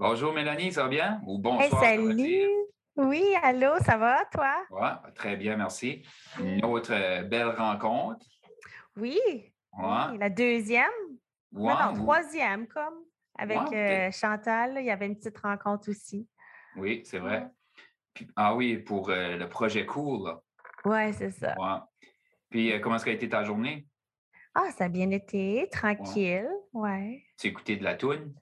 Bonjour Mélanie, ça va bien? Ou Hey, bonsoir, dire. salut! Oui, allô, ça va, toi? Ouais, très bien, merci. Une autre euh, belle rencontre. Oui, Ouais, oui, la deuxième, ouais, non, troisième, comme, avec ouais, euh, Chantal, il y avait une petite rencontre aussi. oui, c'est vrai. Puis- ah oui, pour euh, le projet Cool. Ouais, c'est ça. Ouais. Puis comment est-ce qu'a été ta journée? Ah, ça a bien été, tranquille, ouais. Tu as écouté de la toune?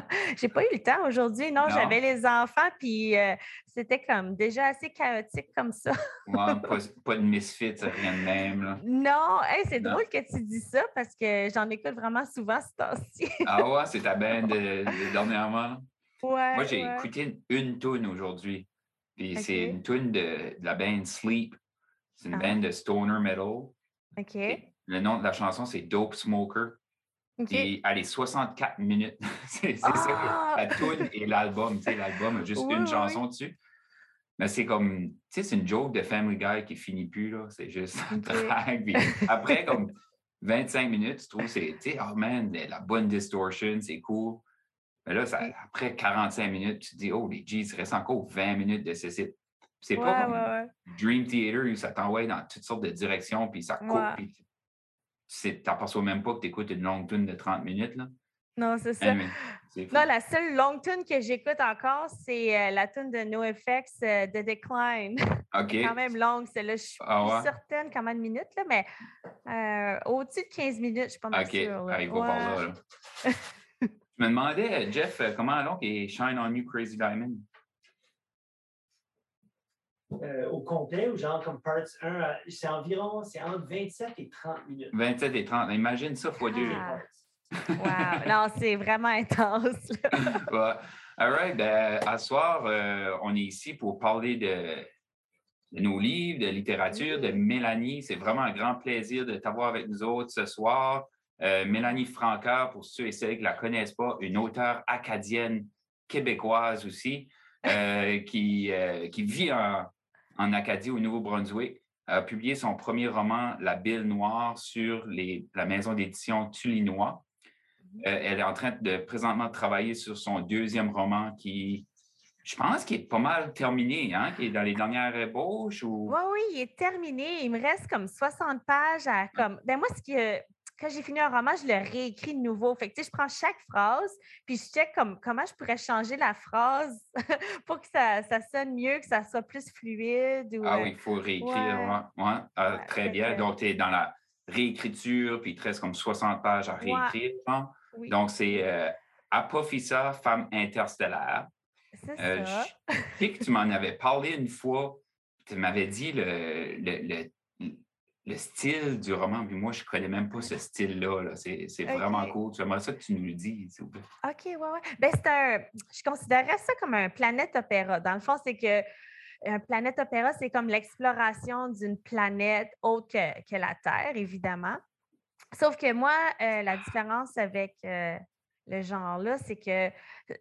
J'ai pas eu le temps aujourd'hui, non, Non? j'avais les enfants, puis euh, c'était comme déjà assez chaotique comme ça. Ouais, pas, pas de misfits, rien de même. Là. Non, hey, c'est drôle que tu dis ça parce que j'en écoute vraiment souvent ce temps-ci. Ah ouais, c'est ta band de, de dernièrement? là? Moi, Ouais, j'ai ouais. écouté une, une toune aujourd'hui. Puis c'est une toune de, de la band Sleep. C'est une Ah, band de stoner metal. OK. Et le nom de la chanson, c'est Dope Smoker. OK. Puis, allez, 64 minutes. c'est ça, Ah! la toune et l'album. Tu sais, l'album a juste Oui, une oui, chanson dessus. Mais c'est comme, tu sais, c'est une joke de Family Guy qui finit plus, là. C'est juste un OK. drag. Puis après, comme 25 minutes, tu trouves, c'est, tu sais, oh man, la bonne distortion, c'est cool. Mais là, ça- après 45 minutes, tu te dis, oh, les G's, il reste encore 20 minutes de ceci. C'est Ouais, pas comme ouais. Dream Theater où ça t'envoie dans toutes sortes de directions, puis ça coupe, puis tu t'aperçois même pas que tu écoutes une longue tune de 30 minutes, là. Non, c'est Eh, ça. mais fou. Non, la seule longue tune que j'écoute encore, c'est euh, la tune de NoFX, euh, The Decline. OK. quand même longue, celle-là. Je suis Ah ouais? certaine combien de minutes, là, mais euh, au-dessus de 15 minutes, je suis pas mal OK. sûre. là. Il va par là. Je me demandais, Jeff, euh, comment donc est Shine on You Crazy Diamond? Euh, au complet ou genre comme parts 1, à- c'est environ, c'est entre 27 et 30 minutes. 27 et 30. Imagine ça fois deux. Ah. Wow. Non, c'est vraiment intense. Ouais. All right. Ben, à ce soir, euh, on est ici pour parler de, de nos livres, de littérature, de Mélanie. C'est vraiment un grand plaisir de t'avoir avec nous autres ce soir. Euh, Mélanie Francard, pour ceux et celles qui ne la connaissent pas, une auteure acadienne québécoise aussi, euh, qui, euh, qui vit en, en Acadie, au Nouveau-Brunswick, a publié son premier roman, La Bille Noire, sur les, la maison d'édition Tulinois. Euh, elle est en train de présentement travailler sur son deuxième roman qui, je pense, qui est pas mal terminé, hein, qui est dans les dernières ébauches ou? Oui, oui, il est terminé. Il me reste comme 60 pages à comme. Ben moi, ce qui, quand j'ai fini un roman, je le réécris de nouveau. Fait que, tu sais, je prends chaque phrase, puis je check comme, comment je pourrais changer la phrase pour que ça, ça sonne mieux, que ça soit plus fluide. Ou, Ah euh, oui, il faut réécrire. ouais. Ah, Ouais, très bien. que- Donc, tu es dans la réécriture, puis il te reste comme 60 pages à réécrire. hein. oui, Donc, c'est euh, Apophisa, femme interstellaire. c'est Euh, ça. je sais que tu m'en avais parlé une fois. Tu m'avais dit le, le, le, le style du roman, puis moi, je ne connais même pas ce style-là. là. C'est c'est vraiment cool. J'aimerais ça que tu nous le dises, s'il vous plaît? OK, ouais, ouais. Ben, c'est un. Je considérerais ça comme un planète opéra. Dans le fond, c'est que un planète opéra, c'est comme l'exploration d'une planète autre que, que la Terre, évidemment. Sauf que moi, euh, la différence avec euh, le genre-là, c'est que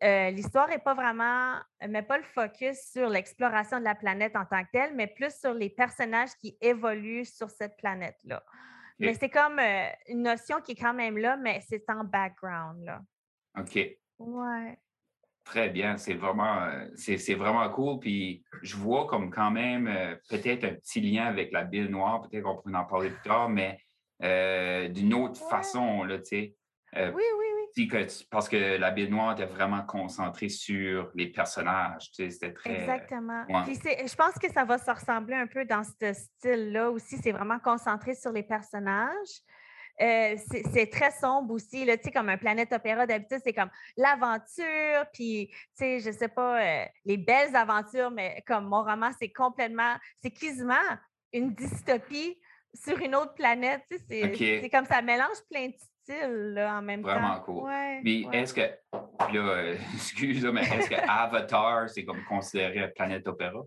euh, l'histoire n'est pas vraiment, met pas le focus sur l'exploration de la planète en tant que telle, mais plus sur les personnages qui évoluent sur cette planète-là. Mais c'est comme euh, une notion qui est quand même là, mais c'est en background, là. OK. Ouais. Très bien. C'est vraiment, euh, c'est c'est vraiment cool. Puis je vois comme quand même euh, peut-être un petit lien avec la bille noire. Peut-être qu'on pourrait en parler plus tard, mais d'une autre Ouais. façon, là, tu sais. Euh, Oui, que tu- parce que la bille noire était vraiment concentrée sur les personnages. Tu sais, c'était très. Exactement. ouais. Puis c'est- je pense que ça va se ressembler un peu dans ce style-là aussi. C'est vraiment concentré sur les personnages. Euh, c'est très sombre aussi, là, comme un planète opéra d'habitude, c'est comme l'aventure, puis, tu je sais pas, euh, les belles aventures, mais comme mon roman, c'est complètement, c'est quasiment une dystopie sur une autre planète, c'est comme ça mélange plein de là, en même Vraiment temps. cool. Ouais, Puis ouais. est-ce que. Là, euh, excuse, mais est-ce que Avatar, c'est comme considéré planète opéra?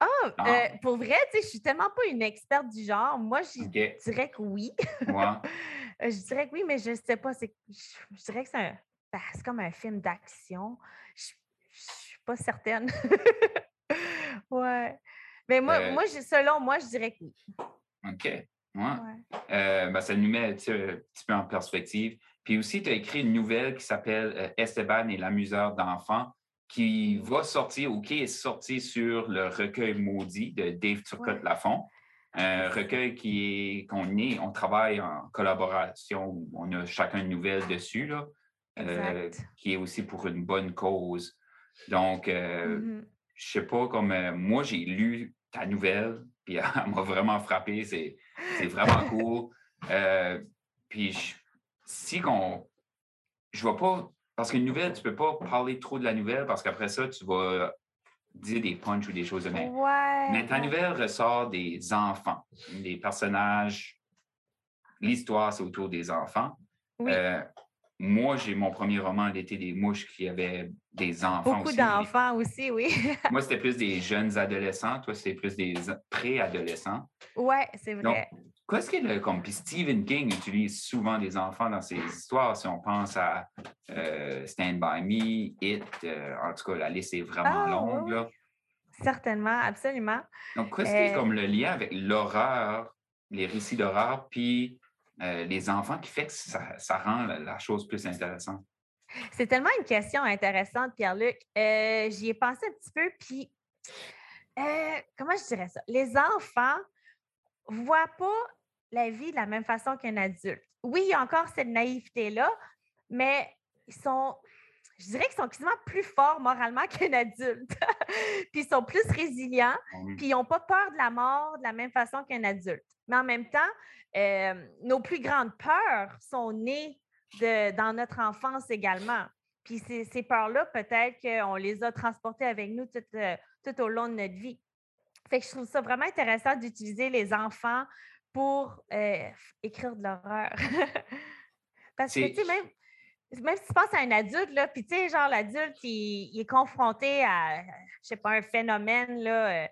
Ah, Ah. euh, pour vrai, tu sais, je suis tellement pas une experte du genre. Moi, je dirais que oui. Ouais. Euh, je dirais que oui, mais je sais pas. c'est- Je, je dirais que c'est un- ben, c'est comme un film d'action. Je, je suis pas certaine. ouais. Mais moi, Euh. moi je- selon moi, je dirais que oui. OK. Ouais. Ouais. Euh, ben, ça nous met un petit peu en perspective. Puis aussi, tu as écrit une nouvelle qui s'appelle euh, Esteban et l'amuseur d'enfants, qui va sortir ou qui est sorti sur le recueil maudit de Dave Turcotte Lafont. Un recueil qui est qu'on est, on travaille en collaboration, on a chacun une nouvelle dessus, là, euh, qui est aussi pour une bonne cause. Donc, euh, mm-hmm. je sais pas, comme moi, j'ai lu ta nouvelle, puis elle m'a vraiment frappé. C'est vraiment cool. puis si qu'on. Je ne vais pas. Parce qu'une nouvelle, tu ne peux pas parler trop de la nouvelle parce qu'après ça, tu vas dire des punchs ou des choses de même. Mais ta nouvelle ressort des enfants, des personnages. L'histoire, c'est autour des enfants. Euh, moi, j'ai mon premier roman, L'été des mouches, qui avait des enfants Beaucoup d'enfants aussi, oui. moi, c'était plus des jeunes adolescents. Toi, c'était plus des préadolescents. Oui, c'est vrai. Qu'est-ce que, comme puis Stephen King utilise souvent des enfants dans ses histoires, si on pense à euh, Stand By Me, It, euh, en tout cas, la liste est vraiment ah, longue. Certainement, absolument. Donc, qu'est-ce qui est euh comme le lien avec l'horreur, les récits d'horreur, puis les enfants qui fait que ça, rend la, chose plus intéressante? C'est tellement une question intéressante, Pierre-Luc. J'y ai pensé un petit peu, puis comment je dirais ça? Les enfants voient pas la vie de la même façon qu'un adulte. Oui, il y a encore cette naïveté-là, mais ils sont, je dirais qu'ils sont quasiment plus forts moralement qu'un adulte. puis ils sont plus résilients, ah puis ils n'ont pas peur de la mort de la même façon qu'un adulte. Mais en même temps, euh, nos plus grandes peurs sont nées de, dans notre enfance également. Puis ces, ces peurs-là, peut-être qu'on les a transportées avec nous tout, euh, tout au long de notre vie. Fait que je trouve ça vraiment intéressant d'utiliser les enfants pour euh, écrire de l'horreur. Parce que, tu sais, même, même si tu penses à un adulte, là, puis tu sais, genre, l'adulte, il, est confronté à, je sais pas, un phénomène, là, euh,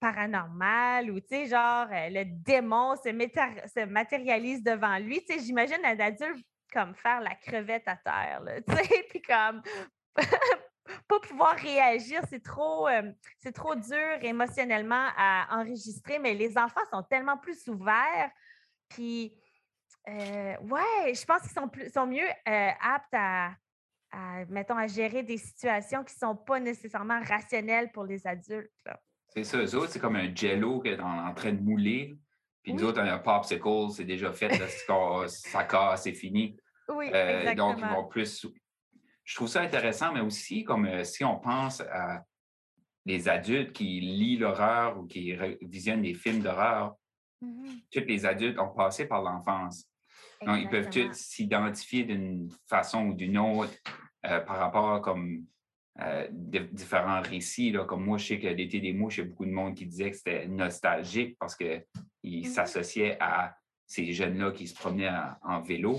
paranormal ou, tu sais, genre, euh, le démon se, se, matérialise devant lui. Tu sais, j'imagine un adulte comme faire la crevette à terre, là, tu sais, puis comme pas pouvoir réagir, c'est trop, euh, c'est trop dur émotionnellement à enregistrer, mais les enfants sont tellement plus ouverts. Puis, euh, ouais, je pense qu'ils sont, plus, sont mieux euh, aptes à, mettons, à gérer des situations qui ne sont pas nécessairement rationnelles pour les adultes. C'est ça, eux autres, c'est comme un jello qui est en, train de mouler. Puis nous autres, un popsicle, c'est déjà fait, ça casse, c'est fini. Oui, exactement. Donc, ils vont plus je trouve ça intéressant, mais aussi comme euh, si on pense à les adultes qui lisent l'horreur ou qui visionnent des films d'horreur, mm-hmm. tous les adultes ont passé par l'enfance. Donc, ils peuvent tous s'identifier d'une façon ou d'une autre euh, par rapport à comme euh, différents récits. Là. Comme moi, je sais que l'été des mouches, il y a beaucoup de monde qui disait que c'était nostalgique parce qu'ils mm-hmm. s'associaient à ces jeunes-là qui se promenaient en vélo.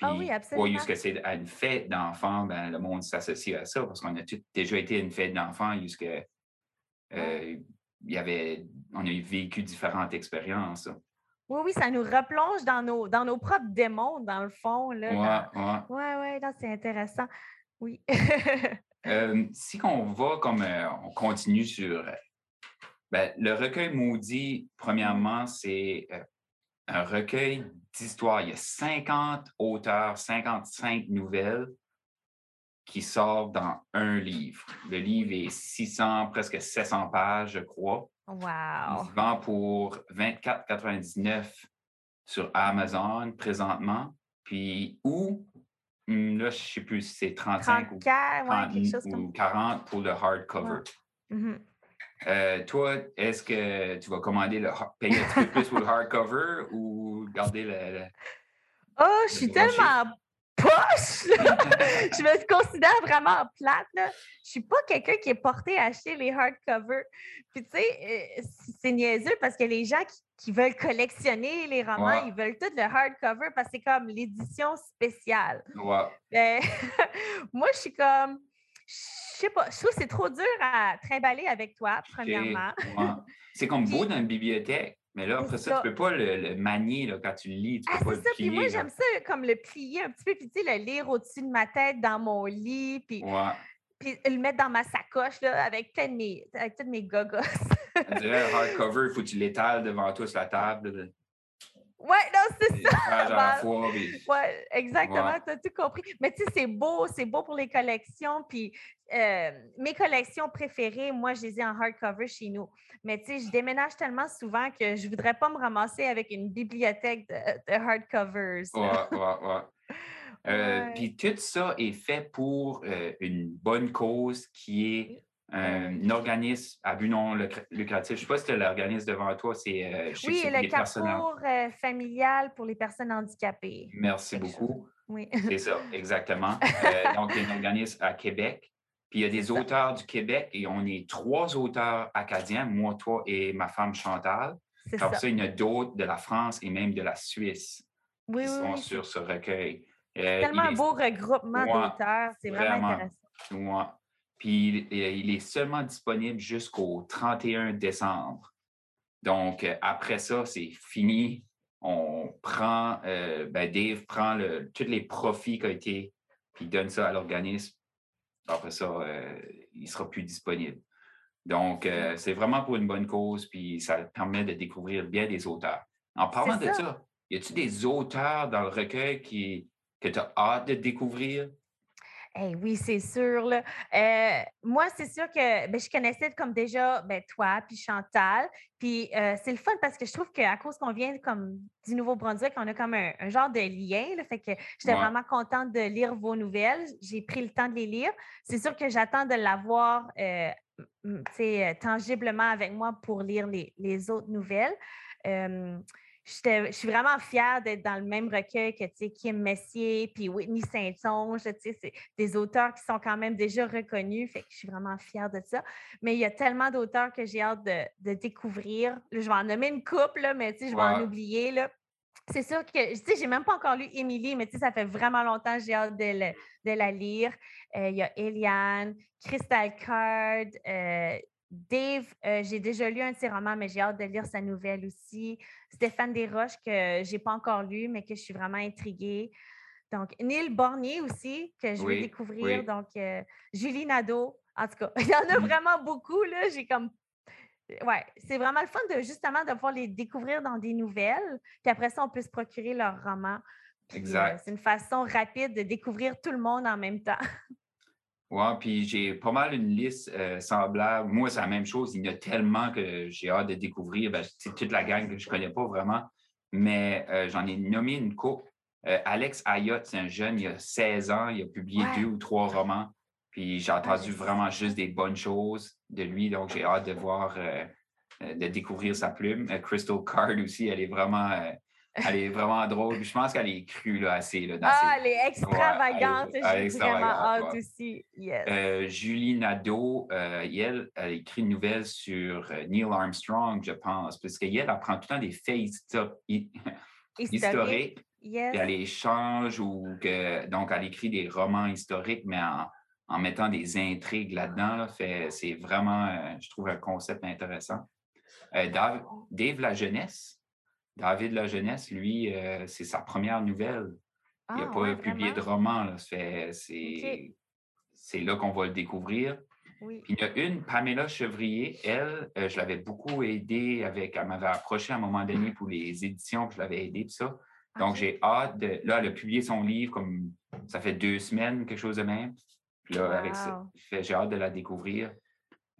Ah puis, ah oui, que c'est à une fête d'enfants, ben, le monde s'associe à ça parce qu'on a déjà été à une fête d'enfants jusqu'à. Euh, il y avait, on a vécu différentes expériences. Oui, oui, ça nous replonge dans nos, dans nos propres démons, dans le fond. Là, oui, oui, ouais, c'est intéressant. Oui. Euh, si on va comme euh, on continue sur ben, le recueil maudit, premièrement, c'est un recueil d'histoires. Il y a 50 auteurs, 55 nouvelles qui sortent dans un livre. Le livre est 600, presque 700 pages, je crois. Wow! Il vend pour 24,99 sur Amazon présentement. Puis où, hmm, là, je ne sais plus si c'est 35 ou, 40 pour le hardcover. Mm-hmm. Euh, toi, est-ce que tu vas commander le payer un petit peu plus pour le hardcover ou garder le. oh, je suis tellement poche! je me considère vraiment plate. Là. Je suis pas quelqu'un qui est porté à acheter les hardcovers. Puis, tu sais, euh, c'est niaiseux parce que les gens qui, veulent collectionner les romans, ils veulent tout le hardcover parce que c'est comme l'édition spéciale. Ouais. moi, je suis comme je sais pas, je trouve que c'est trop dur à trimballer avec toi, premièrement. C'est comme beau dans une bibliothèque. Mais là, après ça, tu ne peux pas le, manier là, quand tu le lis. Tu ah, peux pas le ça. Puis moi, j'aime ça comme le plier un petit peu, puis tu sais, le lire au-dessus de ma tête dans mon lit, puis, puis le mettre dans ma sacoche là, avec, plein de mes, avec toutes mes gogos. On dirait un hardcover, il faut que tu l'étales devant toi sur la table. Oui, non, c'est ça. Oui, exactement, tu as tout compris. Mais tu sais, c'est beau, c'est beau pour les collections. Puis euh, mes collections préférées, moi, je les ai en hardcover chez nous. Mais tu sais, je déménage tellement souvent que je ne voudrais pas me ramasser avec une bibliothèque de, hardcovers. Oui, oui, oui. Puis tout ça est fait pour euh, une bonne cause qui est un organisme à but non lucratif. Je ne sais pas si tu l'organisme devant toi, c'est. Euh, oui, le Carrefour euh, familial pour les personnes handicapées. Merci beaucoup. Oui. c'est ça, exactement. Euh, donc, il y a un organisme à Québec. Puis il y a des auteurs du Québec et on est trois auteurs acadiens, moi, toi et ma femme Chantal. Comme ça. il y en a d'autres de la France et même de la Suisse qui sont sur ce recueil. C'est tellement un beau regroupement d'auteurs. C'est vraiment, intéressant. Puis il est seulement disponible jusqu'au 31 décembre. Donc, euh, après ça, c'est fini. On prend, euh, ben Dave prend le, tous les profits qui ont été, puis donne ça à l'organisme. Après ça, euh, il ne sera plus disponible. Donc, c'est vraiment pour une bonne cause, puis ça permet de découvrir bien des auteurs. En parlant de ça, y a-t-il des auteurs dans le recueil qui, que tu as hâte de découvrir? Oui, c'est sûr. Euh, moi, c'est sûr que ben, je connaissais comme déjà ben, toi, puis Chantal. Puis euh, c'est le fun parce que je trouve qu'à cause qu'on vient comme du Nouveau-Brunswick, on a comme un, genre de lien. Là, fait que j'étais vraiment contente de lire vos nouvelles. J'ai pris le temps de les lire. C'est sûr que j'attends de l'avoir euh, tangiblement avec moi pour lire les, autres nouvelles je suis vraiment fière d'être dans le même recueil que Kim Messier puis Whitney Saint-Onge. C'est des auteurs qui sont quand même déjà reconnus. Fait que je suis vraiment fière de ça. Mais il y a tellement d'auteurs que j'ai hâte de, découvrir. je vais en nommer une couple, mais je vais en oublier. C'est sûr que, tu sais, j'ai même pas encore lu Émilie, mais tu sais, ça fait vraiment longtemps que j'ai hâte de, la lire. Euh, il y a Eliane, Crystal Card, euh, Dave, euh, j'ai déjà lu un de ses romans, mais j'ai hâte de lire sa nouvelle aussi. Stéphane Desroches, que je n'ai pas encore lu, mais que je suis vraiment intriguée. Donc, Neil Bornier aussi, que je vais découvrir. Donc, euh, Julie Nadeau. En tout cas, il y en a vraiment beaucoup. Là. J'ai comme. Ouais, c'est vraiment le fun de justement de pouvoir les découvrir dans des nouvelles. Puis après ça, on peut se procurer leurs romans. Euh, exact. c'est une façon rapide de découvrir tout le monde en même temps. Oui, puis j'ai pas mal une liste euh, semblable. Moi, c'est la même chose. Il y en a tellement que j'ai hâte de découvrir. Ben, c'est toute la gang que je ne connais pas vraiment, mais euh, j'en ai nommé une coupe. Euh, Alex Ayotte, c'est un jeune, il a 16 ans, il a publié deux ou trois romans. Puis j'ai entendu vraiment juste des bonnes choses de lui, donc j'ai hâte de voir, de découvrir sa plume. Crystal Card aussi, elle est vraiment elle est vraiment drôle. Je pense qu'elle est crue là, assez. Là, ah, elle est extravagante. J'ai vraiment hâte aussi. Euh, Julie Nadeau, euh, elle, a écrit une nouvelle sur euh, Neil Armstrong, je pense, parce qu'elle elle prend tout le temps des faits historiques. Et elle les change ou que, donc elle écrit des romans historiques, mais en, mettant des intrigues là-dedans. c'est vraiment, je trouve, un concept intéressant. Dave, Dave La Jeunesse, David La Jeunesse, lui, euh, c'est sa première nouvelle. il n'a ah, pas publié de roman. C'est là qu'on va le découvrir. Puis il y a une, Pamela Chevrier, elle, euh, je l'avais beaucoup aidée avec, elle m'avait approché à un moment donné pour les éditions, je l'avais aidée, tout ça. Donc, j'ai hâte de. Là, elle a publié son livre comme ça fait deux semaines, quelque chose de même. Puis là, avec ça, j'ai hâte de la découvrir.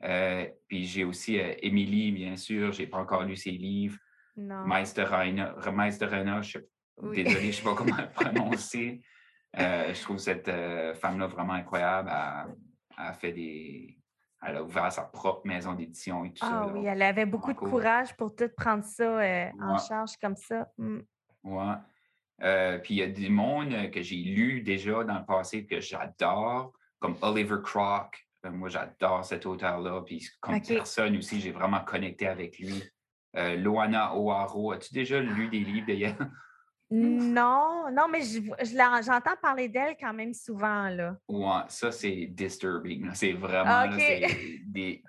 Euh, puis j'ai aussi Émilie, bien sûr, je n'ai pas encore lu ses livres. Meisterreiner, Meisterreiner, je désolé, je ne sais pas comment le prononcer. Euh, je trouve cette euh, femme-là vraiment incroyable. Elle, a fait des. Elle a ouvert sa propre maison d'édition et tout ça. Ah oui, elle avait beaucoup de courage pour tout prendre ça euh, en charge comme ça. Mm. Ouais. puis il y a des mondes que j'ai lus déjà dans le passé que j'adore, comme Oliver Crock. moi, j'adore cet auteur-là. Puis comme personne aussi, j'ai vraiment connecté avec lui. Euh, Loana O'Haro. As-tu déjà lu des livres d'elle? Non, non, mais j'entends parler d'elle quand même souvent. Là. Ouais, ça, c'est disturbing. C'est vraiment des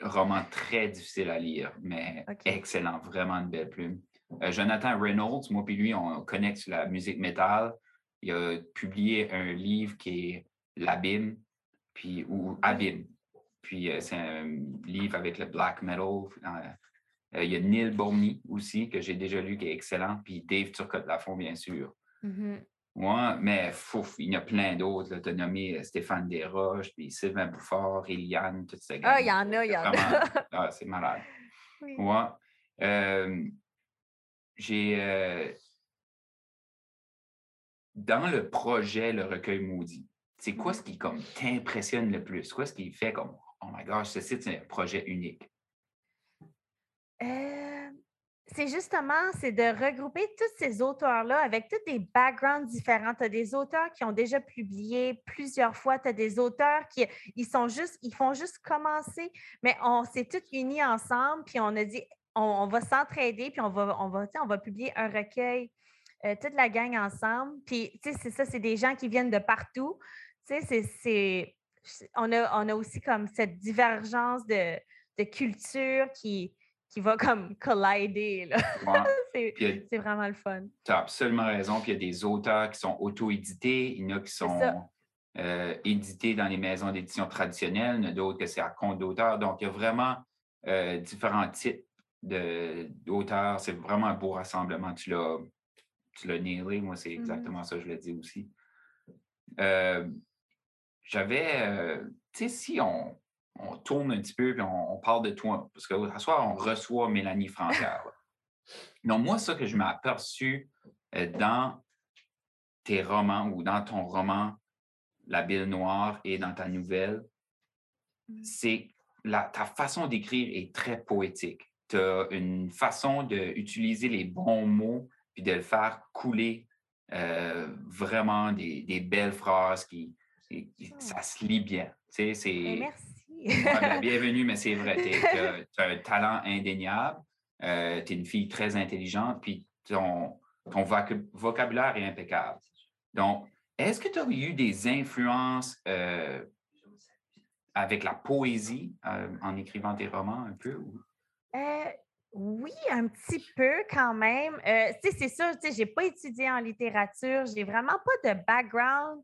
romans très difficiles à lire, mais excellent, vraiment une belle plume. Euh, Jonathan Reynolds, moi et lui, on connecte sur la musique métal. Il a publié un livre qui est L'Abîme, puis, ou Abîme. Puis euh, c'est un livre avec le black metal Euh, il y a Neil Borny aussi, que j'ai déjà lu, qui est excellent. Puis Dave Turcotte-Lafont, bien sûr. Mhm. Ouais, mais fouf, il y en a plein d'autres. Tu as nommé euh, Stéphane Desroches, puis Sylvain Bouffard, Eliane, tout ça. Ah, il y en a, il y en a. ah, c'est malade. Oui. Ouais. Euh, j'ai. euh, dans le projet Le Recueil Maudit, c'est quoi ce qui comme t'impressionne le plus? Quoi ce qui fait comme Oh my gosh, ce site, c'est un projet unique? Euh, c'est justement, c'est de regrouper tous ces auteurs-là avec tous des backgrounds différents. Tu as des auteurs qui ont déjà publié plusieurs fois, tu as des auteurs qui ils sont juste, ils font juste commencer, mais on s'est tous unis ensemble, puis on a dit on, va s'entraider, puis on va, on va, on va publier un recueil, euh, toute la gang ensemble. Puis, tu sais, c'est ça, c'est des gens qui viennent de partout. Tu sais, c'est- On a, on a aussi comme cette divergence de, de culture qui, qui va comme collider. Ouais. c'est vraiment le fun. Tu as absolument raison. Puis il y a des auteurs qui sont auto-édités, il y en a qui sont euh, édités dans les maisons d'édition traditionnelles, il y en a d'autres que c'est à compte d'auteur. Donc, il y a vraiment euh, différents types d'auteurs. C'est vraiment un beau rassemblement. Tu l'as tu l'as nailé, moi, c'est Mhm. exactement ça, je l'ai dit aussi. Euh, J'avais, tu sais, si on, on tourne un petit peu puis on, on parle de toi, parce qu'à soir, on reçoit Mélanie Francaire. là. Donc, moi, ça que je m'ai aperçu euh, dans tes romans ou dans ton roman La Bille Noire et dans ta nouvelle, Mhm. c'est la, ta façon d'écrire est très poétique. Tu as une façon d'utiliser les bons mots puis de le faire couler euh, vraiment des, des belles phrases qui, ça se lit bien. Tu sais, c'est. Ben, merci. Ouais, ben, bienvenue, mais c'est vrai. Tu as, un talent indéniable. tu es une fille très intelligente, puis ton, ton voc- vocabulaire est impeccable. Donc, est-ce que tu as eu des influences euh, avec la poésie euh, en écrivant tes romans un peu? ou- Euh, oui, un petit peu quand même. Euh, c'est sûr, sais, j'ai pas étudié en littérature, j'ai vraiment pas de background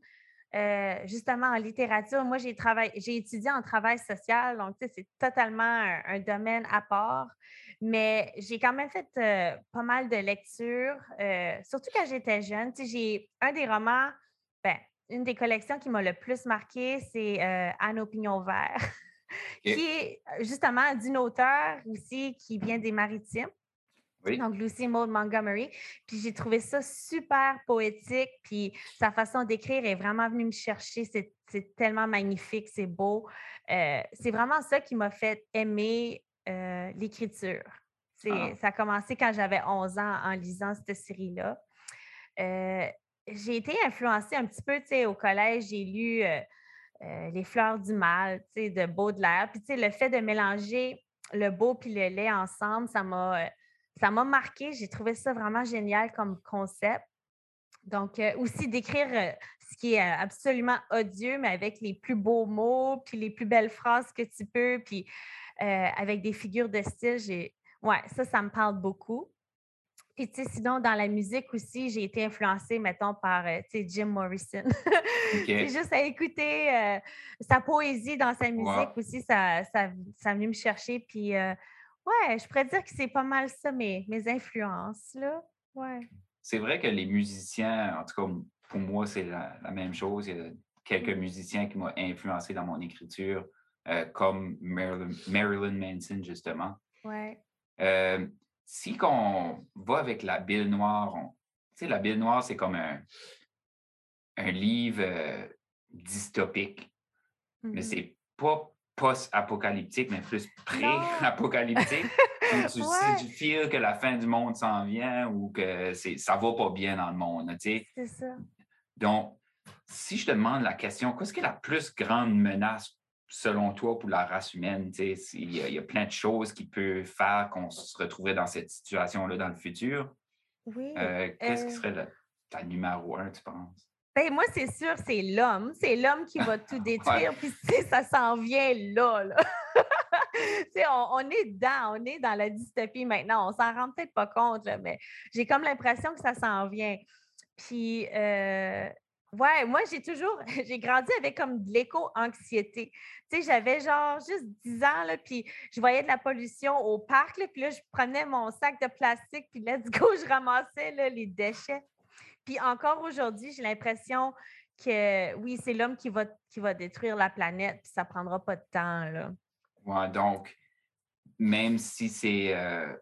euh, justement en littérature. Moi, j'ai travaillé, j'ai étudié en travail social, donc c'est totalement un, un domaine à part. Mais j'ai quand même fait euh, pas mal de lectures, euh, surtout quand j'étais jeune. J'ai un des romans, ben, une des collections qui m'a le plus marqué, c'est Anne au pignon vert. Qui est justement d'une auteure aussi qui vient des Maritimes. Oui. Donc, Lucy Maud Montgomery. Puis j'ai trouvé ça super poétique. Puis sa façon d'écrire est vraiment venue me chercher. C'est tellement magnifique, c'est beau. Euh, c'est vraiment ça qui m'a fait aimer euh, l'écriture. Ah. Ça a commencé quand j'avais 11 ans en lisant cette série-là. Euh, j'ai été influencée un petit peu, tu sais, au collège, j'ai lu Les fleurs du mal, tu sais, de Baudelaire. Puis, tu sais, le fait de mélanger le beau puis le laid ensemble, ça m'a, ça m'a marqué. J'ai trouvé ça vraiment génial comme concept. Donc, euh, aussi d'écrire euh, ce qui est euh, absolument odieux, mais avec les plus beaux mots, puis les plus belles phrases que tu peux, puis avec des figures de style, j'ai... Ouais, ça, ça me parle beaucoup. Puis, tu sais, sinon, dans la musique aussi, j'ai été influencée, mettons, par, tu sais, Jim Morrison. OK. C'est juste à écouter sa poésie dans sa musique Wow. aussi, ça, ça, ça a venu me chercher. Puis, ouais, je pourrais dire que c'est pas mal ça, mes, mes influences, là. Ouais. C'est vrai que les musiciens, en tout cas, pour moi, c'est la, la même chose. Il y a quelques Mm. musiciens qui m'ont influencé dans mon écriture, euh, comme Marilyn, Marilyn Manson, justement. Ouais. Euh, si qu'on va avec la Bille Noire, on- tu sais, la Bille Noire, c'est comme un, un livre euh, dystopique, mais Mhm. c'est pas post-apocalyptique, mais plus pré-apocalyptique. Tu, Ouais. si tu feels que la fin du monde s'en vient ou que c'est, ça va pas bien dans le monde. C'est ça. Donc, si je te demande la question, qu'est-ce qui est la plus grande menace selon toi pour la race humaine? Il y, a- il y a plein de choses qui peuvent faire qu'on se retrouverait dans cette situation-là dans le futur? Oui. Euh, Qu'est-ce qui euh, serait la- ta numéro un, tu penses? Ben, moi, c'est sûr, c'est l'homme. C'est l'homme qui va tout détruire. Puis, tu sais, ça s'en vient là. là. Tu sais, on, on est dedans, on est dans la dystopie maintenant. On s'en rend peut-être pas compte, là, mais j'ai comme l'impression que ça s'en vient. Puis, euh, Ouais, moi, j'ai toujours, j'ai grandi avec comme de l'éco-anxiété. Tu sais, j'avais genre juste 10 ans, là, puis je voyais de la pollution au parc, là, puis là, je prenais mon sac de plastique, puis let's go, je ramassais là, les déchets. Puis encore aujourd'hui, j'ai l'impression que oui, c'est l'homme qui va, qui va détruire la planète, puis ça prendra pas de temps, là. Ouais, donc, même si c'est, euh,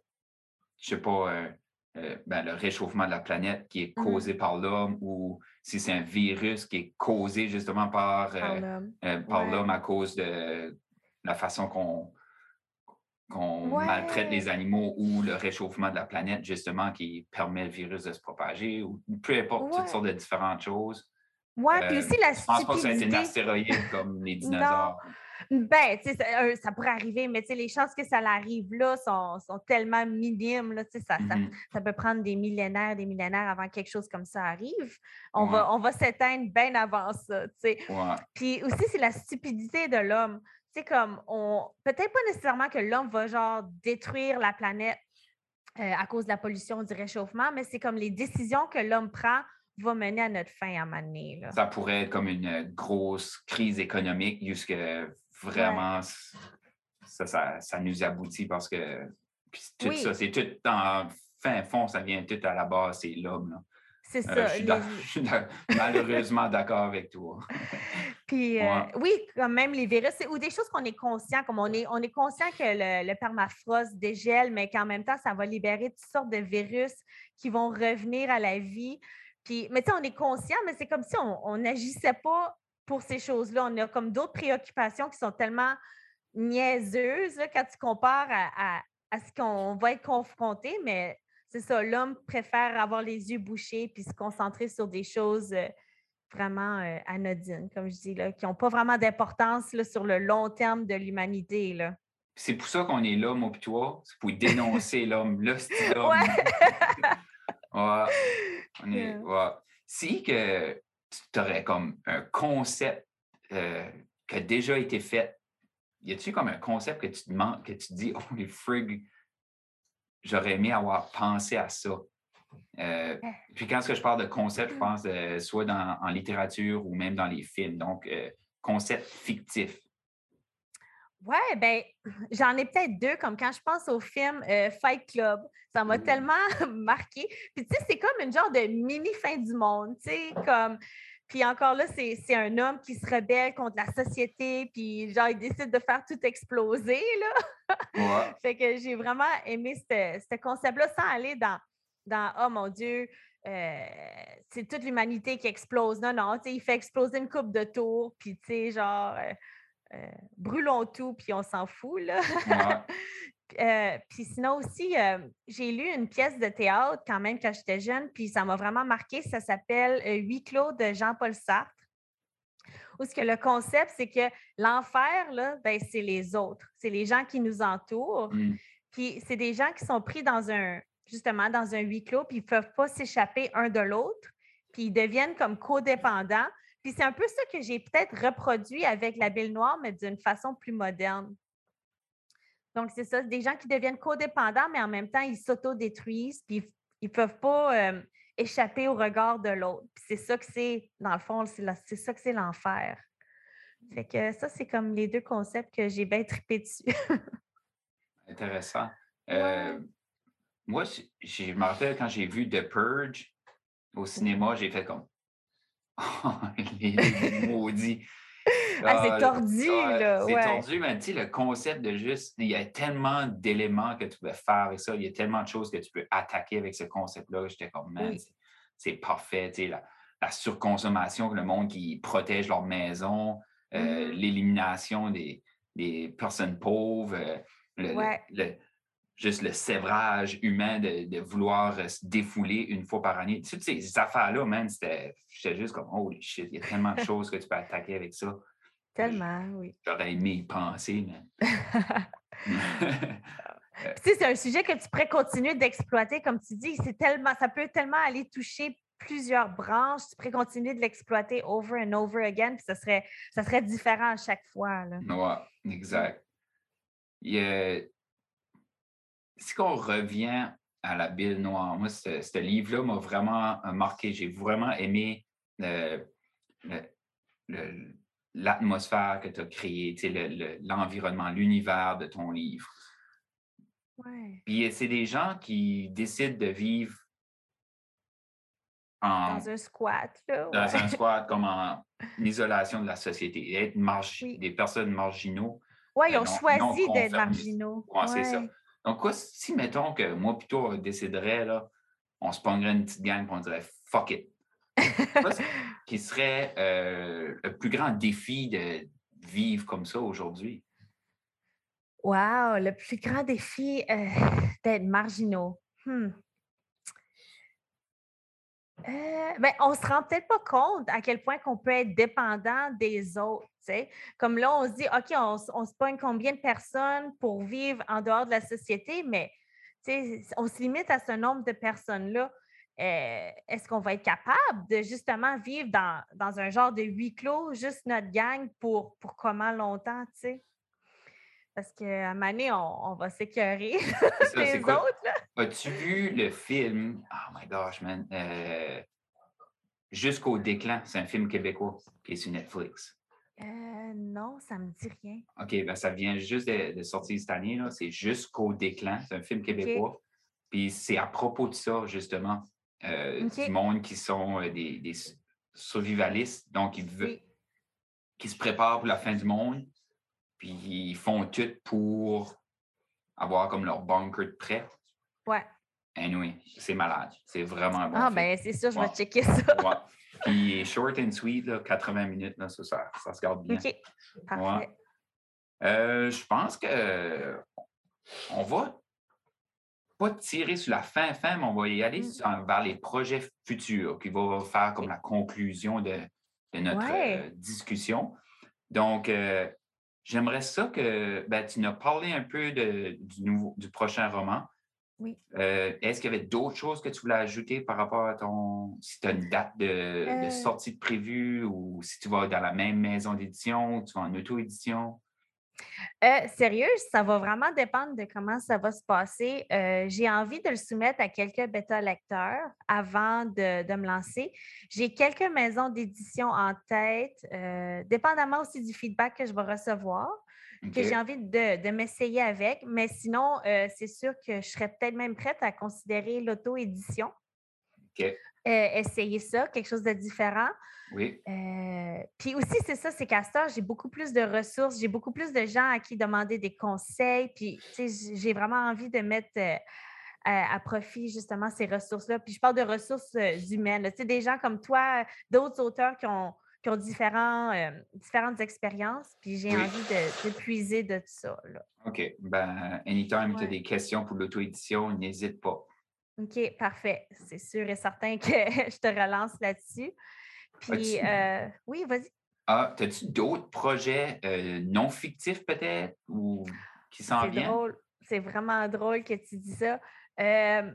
je sais pas, euh, euh, ben, le réchauffement de la planète qui est Mhm. causé par l'homme ou si c'est un virus qui est causé justement par, Par euh, l'homme. par Ouais. l'homme à cause de la façon qu'on qu'on maltraite les animaux ou le réchauffement de la planète, justement, qui permet le virus de se propager, ou peu importe, toutes sortes de différentes choses. Ouais, puis Euh, aussi la Je pense pas que ça a été un astéroïde comme les Non. dinosaures. Ben, tu sais, ça, euh, ça pourrait arriver, mais tu sais, les chances que ça arrive là sont, sont tellement minimes. Là, ça, ça, Mhm. ça peut prendre des millénaires, des millénaires avant que quelque chose comme ça arrive. On Ouais. va, on va s'éteindre bien avant ça. tu sais. Ouais. Puis aussi, c'est la stupidité de l'homme. Sais, comme on. Peut-être pas nécessairement que l'homme va genre détruire la planète euh, à cause de la pollution, du réchauffement, mais c'est comme les décisions que l'homme prend vont mener à notre fin à un moment donné, là. Ça pourrait être comme une grosse crise économique jusque vraiment ça, ça, ça nous aboutit parce que puis tout Oui. ça, c'est tout en fin fond, ça vient tout à la base, c'est l'homme. C'est Euh, ça. je suis les- d'ac- je suis d'ac- malheureusement d'accord avec toi. Puis, euh, oui, quand même, les virus, ou des choses qu'on est conscient, comme on est, on est conscient que le, le permafrost dégèle, mais qu'en même temps, ça va libérer toutes sortes de virus qui vont revenir à la vie. Puis, mais tu sais, on est conscient, mais c'est comme si on n'agissait pas pour ces choses-là. On a comme d'autres préoccupations qui sont tellement niaiseuses là, quand tu compares à, à- à ce qu'on va être confronté, mais c'est ça, l'homme préfère avoir les yeux bouchés puis se concentrer sur des choses euh, vraiment euh, anodines, comme je dis, là, qui n'ont pas vraiment d'importance sur le long terme de l'humanité. là. C'est pour ça qu'on est là, moi et toi. C'est pour dénoncer l'homme, le style homme. Ouais. Ouais. On est- Yeah. ouais. Si que tu aurais comme un concept euh, qui a déjà été fait, y a-tu comme un concept que tu te demandes, que tu te dis, oh les frig, j'aurais aimé avoir pensé à ça. Euh, puis quand je parle de concept, je pense euh, soit dans, en littérature ou même dans les films. Donc, euh, concept fictif. Ouais, ben, j'en ai peut-être deux, comme quand je pense au film Fight Club. Ça m'a Ouh. tellement marqué. Puis, tu sais, c'est comme une genre de mini fin du monde, tu sais, comme. Puis encore là, c'est un homme qui se rebelle contre la société, puis genre, il décide de faire tout exploser, là. Ouais. Fait que j'ai vraiment aimé ce, ce concept-là sans aller dans, dans Oh mon Dieu, euh, c'est toute l'humanité qui explose. Non, non, tu sais, il fait exploser une coupe de tours, puis tu sais, genre, euh, euh, brûlons tout, puis on s'en fout, là. Ouais. Euh, puis sinon aussi, euh, j'ai lu une pièce de théâtre quand même quand j'étais jeune, puis ça m'a vraiment marqué. Ça s'appelle euh, Huis clos de Jean-Paul Sartre. Où ce que le concept, c'est que l'enfer, là, ben, c'est les autres, c'est les gens qui nous entourent. Mm. Puis c'est des gens qui sont pris dans un, justement, dans un huis clos, puis ils ne peuvent pas s'échapper un de l'autre, puis ils deviennent comme codépendants. Puis c'est un peu ça que j'ai peut-être reproduit avec la Bille Noire, mais d'une façon plus moderne. Donc, c'est ça, des gens qui deviennent codépendants, mais en même temps, ils s'autodétruisent, puis ils ne peuvent pas euh, échapper au regard de l'autre. C'est ça que c'est, dans le fond, c'est ça que c'est l'enfer. Fait que ça, c'est comme les deux concepts que j'ai bien trippé dessus. Intéressant. Ouais. Euh, moi, je me rappelle quand j'ai vu The Purge au cinéma, j'ai fait comme les, les maudits. Ah, c'est Ah, tordu, ouais, là. C'est ouais. tordu, mais tu sais, le concept de juste, il y a tellement d'éléments que tu peux faire avec ça, il y a tellement de choses que tu peux attaquer avec ce concept-là. J'étais comme, man, Oui. c'est- c'est parfait. Tu sais, la, la surconsommation, le monde qui protège leur maison, euh, Mhm. l'élimination des, des personnes pauvres, euh, le- le- Ouais. le- juste le sévrage humain de, de vouloir euh, se défouler une fois par année. Toutes ces, affaires-là, man, c'était j'étais juste comme, holy shit, il y a tellement de choses que tu peux attaquer avec ça. Tellement, oui. J'aurais aimé y penser, mais. Tu sais, c'est un sujet que tu pourrais continuer d'exploiter, comme tu dis. C'est tellement, ça peut tellement aller toucher plusieurs branches. Tu pourrais continuer de l'exploiter over and over again, puis ça serait, ça serait différent à chaque fois. Là. ouais, exact. Si on revient à la Bible noire, moi, ce, ce livre-là m'a vraiment marqué. J'ai vraiment aimé euh, l'atmosphère que tu as créée, l'environnement, l'univers de ton livre. Puis c'est des gens qui décident de vivre en, dans un squat. Dans un squat, comme en isolation de la société, être des personnes marginaux. Oui, ils euh, ont choisi d'être marginaux. C'est ça. Donc, quoi, si, mettons que moi, plutôt, déciderais, là, on se prendrait une petite gang et on dirait fuck it. qui serait euh, le plus grand défi de vivre comme ça aujourd'hui? Wow, le plus grand défi euh, d'être marginaux. Hmm. Euh, ben, on ne se rend peut-être pas compte à quel point qu'on peut être dépendant des autres. Comme là, on se dit, OK, on, on se pogne combien de personnes pour vivre en dehors de la société, mais on se limite à ce nombre de personnes-là. Euh, est-ce qu'on va être capable de justement vivre dans, dans, un genre de huis clos, juste notre gang, pour, pour comment longtemps, tu sais? Parce qu'à moment donné, on, va s'écœurer les autres. As-tu vu le film, oh my gosh, man, euh, Jusqu'au déclin, c'est un film québécois qui est sur Netflix. Euh, non, ça ne me dit rien. OK, ben ça vient juste de, sortir cette année. C'est Jusqu'au déclin. C'est un film québécois. Puis c'est à propos de ça, justement. Euh, du monde qui sont des, survivalistes, donc ils veulent, qui se préparent pour la fin du monde, puis ils font tout pour avoir comme leur bunker de prêt. Ouais. Anyway, c'est malade. C'est vraiment bon. Ah, ben c'est sûr, je vais checker ça. Ouais. Puis short and sweet, là, 80 minutes, là, ça, ça, se garde bien. OK. Parfait. Euh, je pense que on va pas tirer sur la fin, fin, mais on va y aller mm. vers les projets futurs qui vont faire comme la conclusion de, notre euh, discussion. Donc, euh, J'aimerais ça que ben, tu nous as parlé un peu de, du, nouveau, du prochain roman. Oui. Euh, est-ce qu'il y avait d'autres choses que tu voulais ajouter par rapport à ton. si tu as une date de, de, sortie prévue ou si tu vas dans la même maison d'édition ou tu vas en auto-édition? Euh, sérieux, ça va vraiment dépendre de comment ça va se passer. Euh, j'ai envie de le soumettre à quelques bêta-lecteurs avant de, me lancer. J'ai quelques maisons d'édition en tête, euh, dépendamment aussi du feedback que je vais recevoir, que j'ai envie de, m'essayer avec. Mais sinon, c'est sûr que je serais peut-être même prête à considérer l'auto-édition. Essayer ça, quelque chose de différent. Oui. Euh, puis aussi, c'est ça, c'est qu'à ça, j'ai beaucoup plus de ressources, j'ai beaucoup plus de gens à qui demander des conseils. Puis, tu sais, j'ai vraiment envie de mettre euh, à, profit justement ces ressources-là. Puis, je parle de ressources euh, humaines. Tu sais, des gens comme toi, d'autres auteurs qui ont, qui ont différents, différentes expériences. Puis, j'ai envie de, de, puiser de tout ça. Là. OK. Ben, anytime tu as des questions pour l'auto-édition, n'hésite pas. OK, parfait. C'est sûr et certain que je te relance là-dessus. Puis, euh, oui, vas-y. Ah, as-tu d'autres projets euh, non fictifs peut-être ou qui s'en viennent? Drôle. C'est vraiment drôle que tu dis ça. Euh,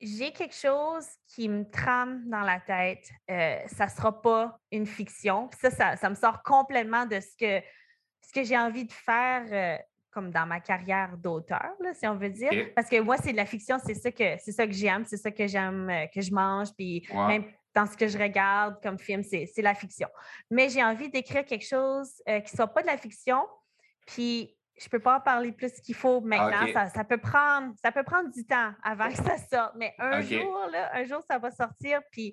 j'ai quelque chose qui me trame dans la tête. ça ne sera pas une fiction. Ça, ça, me sort complètement de ce que, ce que j'ai envie de faire comme dans ma carrière d'auteur, si on veut dire. Parce que moi, c'est de la fiction, c'est ça que c'est ça que j'aime, c'est ça que j'aime, que je mange. Puis même dans ce que je regarde comme film, c'est la fiction. Mais j'ai envie d'écrire quelque chose euh, qui ne soit pas de la fiction, puis je ne peux pas en parler plus qu'il faut maintenant. Ça, peut prendre, ça peut prendre du temps avant que ça sorte, mais un jour, là, un jour, ça va sortir, puis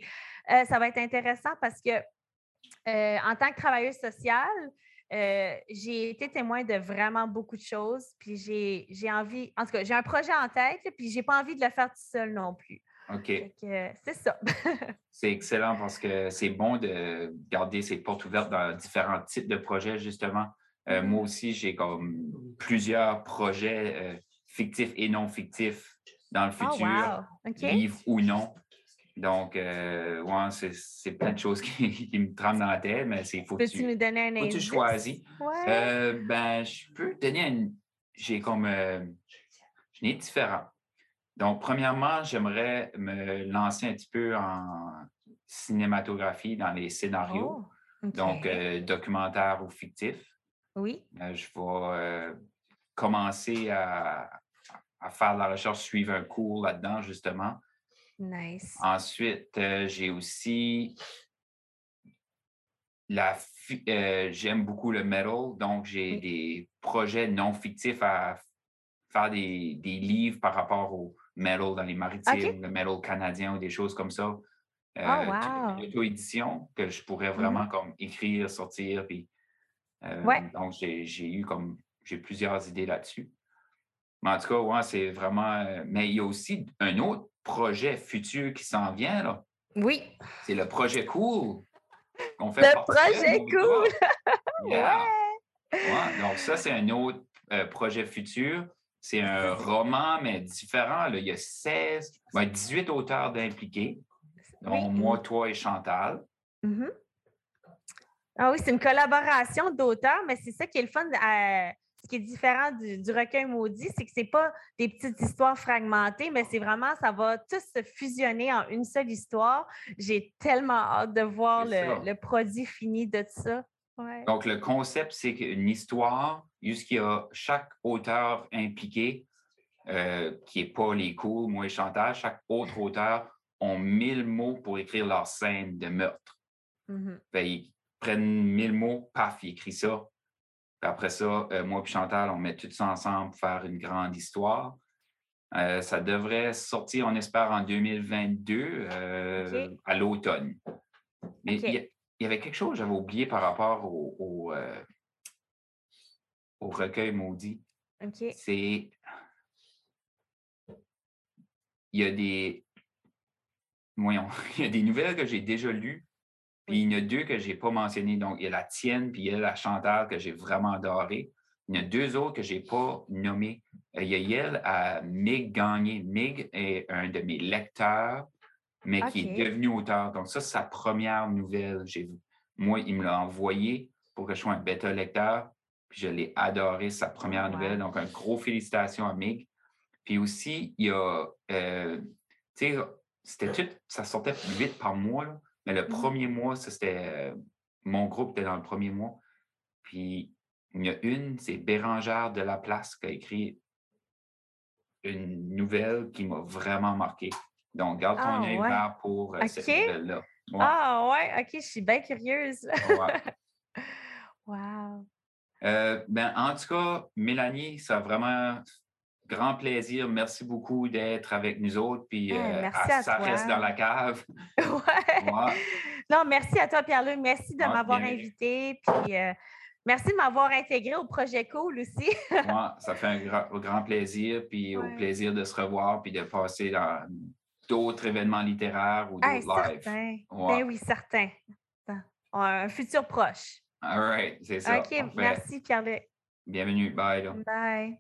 euh, ça va être intéressant parce que euh, en tant que travailleuse sociale, j'ai été témoin de vraiment beaucoup de choses, puis j'ai envie, en tout cas, j'ai un projet en tête, puis j'ai pas envie de le faire tout seul non plus. OK. c'est ça. c'est excellent parce que c'est bon de garder ses portes ouvertes dans différents types de projets, justement. Euh, moi mm-hmm. aussi, j'ai comme plusieurs projets euh, fictifs et non fictifs dans le oh, futur, livres ou non. Donc, euh, ouais, c'est plein de choses qui, me trament dans la tête, mais c'est faut, que tu, me donner un faut que tu choisis. ben, je peux donner une. J'ai comme. je n'ai différent. Donc, premièrement, j'aimerais me lancer un petit peu en cinématographie dans les scénarios, oh, donc euh, documentaire ou fictif. Oui. Euh, je vais euh, commencer à, faire de la recherche, suivre un cours là-dedans, justement. Nice. Ensuite, j'ai aussi la, euh, j'aime beaucoup le metal, donc j'ai des projets non fictifs à faire des, des, livres par rapport au metal dans les maritimes, le metal canadien ou des choses comme ça. Euh, oh, wow. Une auto-édition que je pourrais mm-hmm. vraiment comme écrire, sortir. Puis, euh, Donc, j'ai eu comme j'ai plusieurs idées là-dessus. Mais en tout cas, ouais, c'est vraiment. Euh, mais il y a aussi un autre projet futur qui s'en vient, là. Oui. C'est le projet Cool. qu'on fait le projet Cool! ouais. Donc, ça, c'est un autre projet futur. C'est un roman, mais différent. Là. Il y a 16, 18 auteurs d'impliqués dont moi, toi et Chantal. Mm-hmm. Ah oui, c'est une collaboration d'auteurs, mais c'est ça qui est le fun. Euh, ce qui est différent du, recueil maudit, c'est que ce n'est pas des petites histoires fragmentées, mais c'est vraiment, ça va tout se fusionner en une seule histoire. J'ai tellement hâte de voir le, produit fini de ça. Donc, le concept, c'est qu'une histoire, jusqu'il y a chaque auteur impliqué, euh, qui n'est pas les cours, moi et Chantal, chaque autre auteur ont mille mots pour écrire leur scène de meurtre. Mm-hmm. Ben, ils prennent mille mots, paf, ils écrivent ça. Après ça, euh, moi et Chantal, on met tout ça ensemble pour faire une grande histoire. Euh, ça devrait sortir, on espère, en 2022, euh, à l'automne. Mais il, y, avait quelque chose que j'avais oublié par rapport au, au, recueil maudit. C'est. Il y a des voyons, il y a des nouvelles que j'ai déjà lues, puis il y en a deux que je n'ai pas mentionnées. Donc, il y a la tienne, puis il y a la Chantal que j'ai vraiment adorée. Il y en a deux autres que je n'ai pas nommées. Euh, il y a elle à Mig Gagné. Mig est un de mes lecteurs, mais qui est devenu auteur. Donc, ça, c'est sa première nouvelle. Moi, il me l'a envoyé pour que je sois un bêta lecteur. Puis je l'ai adoré, sa première nouvelle. Donc, un gros félicitations à Mig. Puis aussi, il y a, euh, tu sais, c'était tout, ça sortait vite par mois, mais le mmh premier mois, ça c'était. Mon groupe était dans le premier mois. Puis il y a une, c'est Bérangère de la Place qui a écrit une nouvelle qui m'a vraiment marqué. Donc, garde ton ah, œil ouvert pour euh, cette nouvelle-là. Ah ouais, ok, je suis bien curieuse. wow. Euh, ben, en tout cas, Mélanie, ça a vraiment grand plaisir. Merci beaucoup d'être avec nous autres. Puis euh, ça reste dans la cave. ouais. Non, merci à toi, Pierre-Luc. Merci de m'avoir invité. Puis euh, merci de m'avoir intégré au projet Cool aussi. ça fait un grand, plaisir. Puis au plaisir de se revoir puis de passer dans d'autres événements littéraires ou d'autres lives. Ben oui, certain. Un futur proche. All right, c'est ça. OK, merci, Pierre-Luc. Bienvenue. Bye. Bye.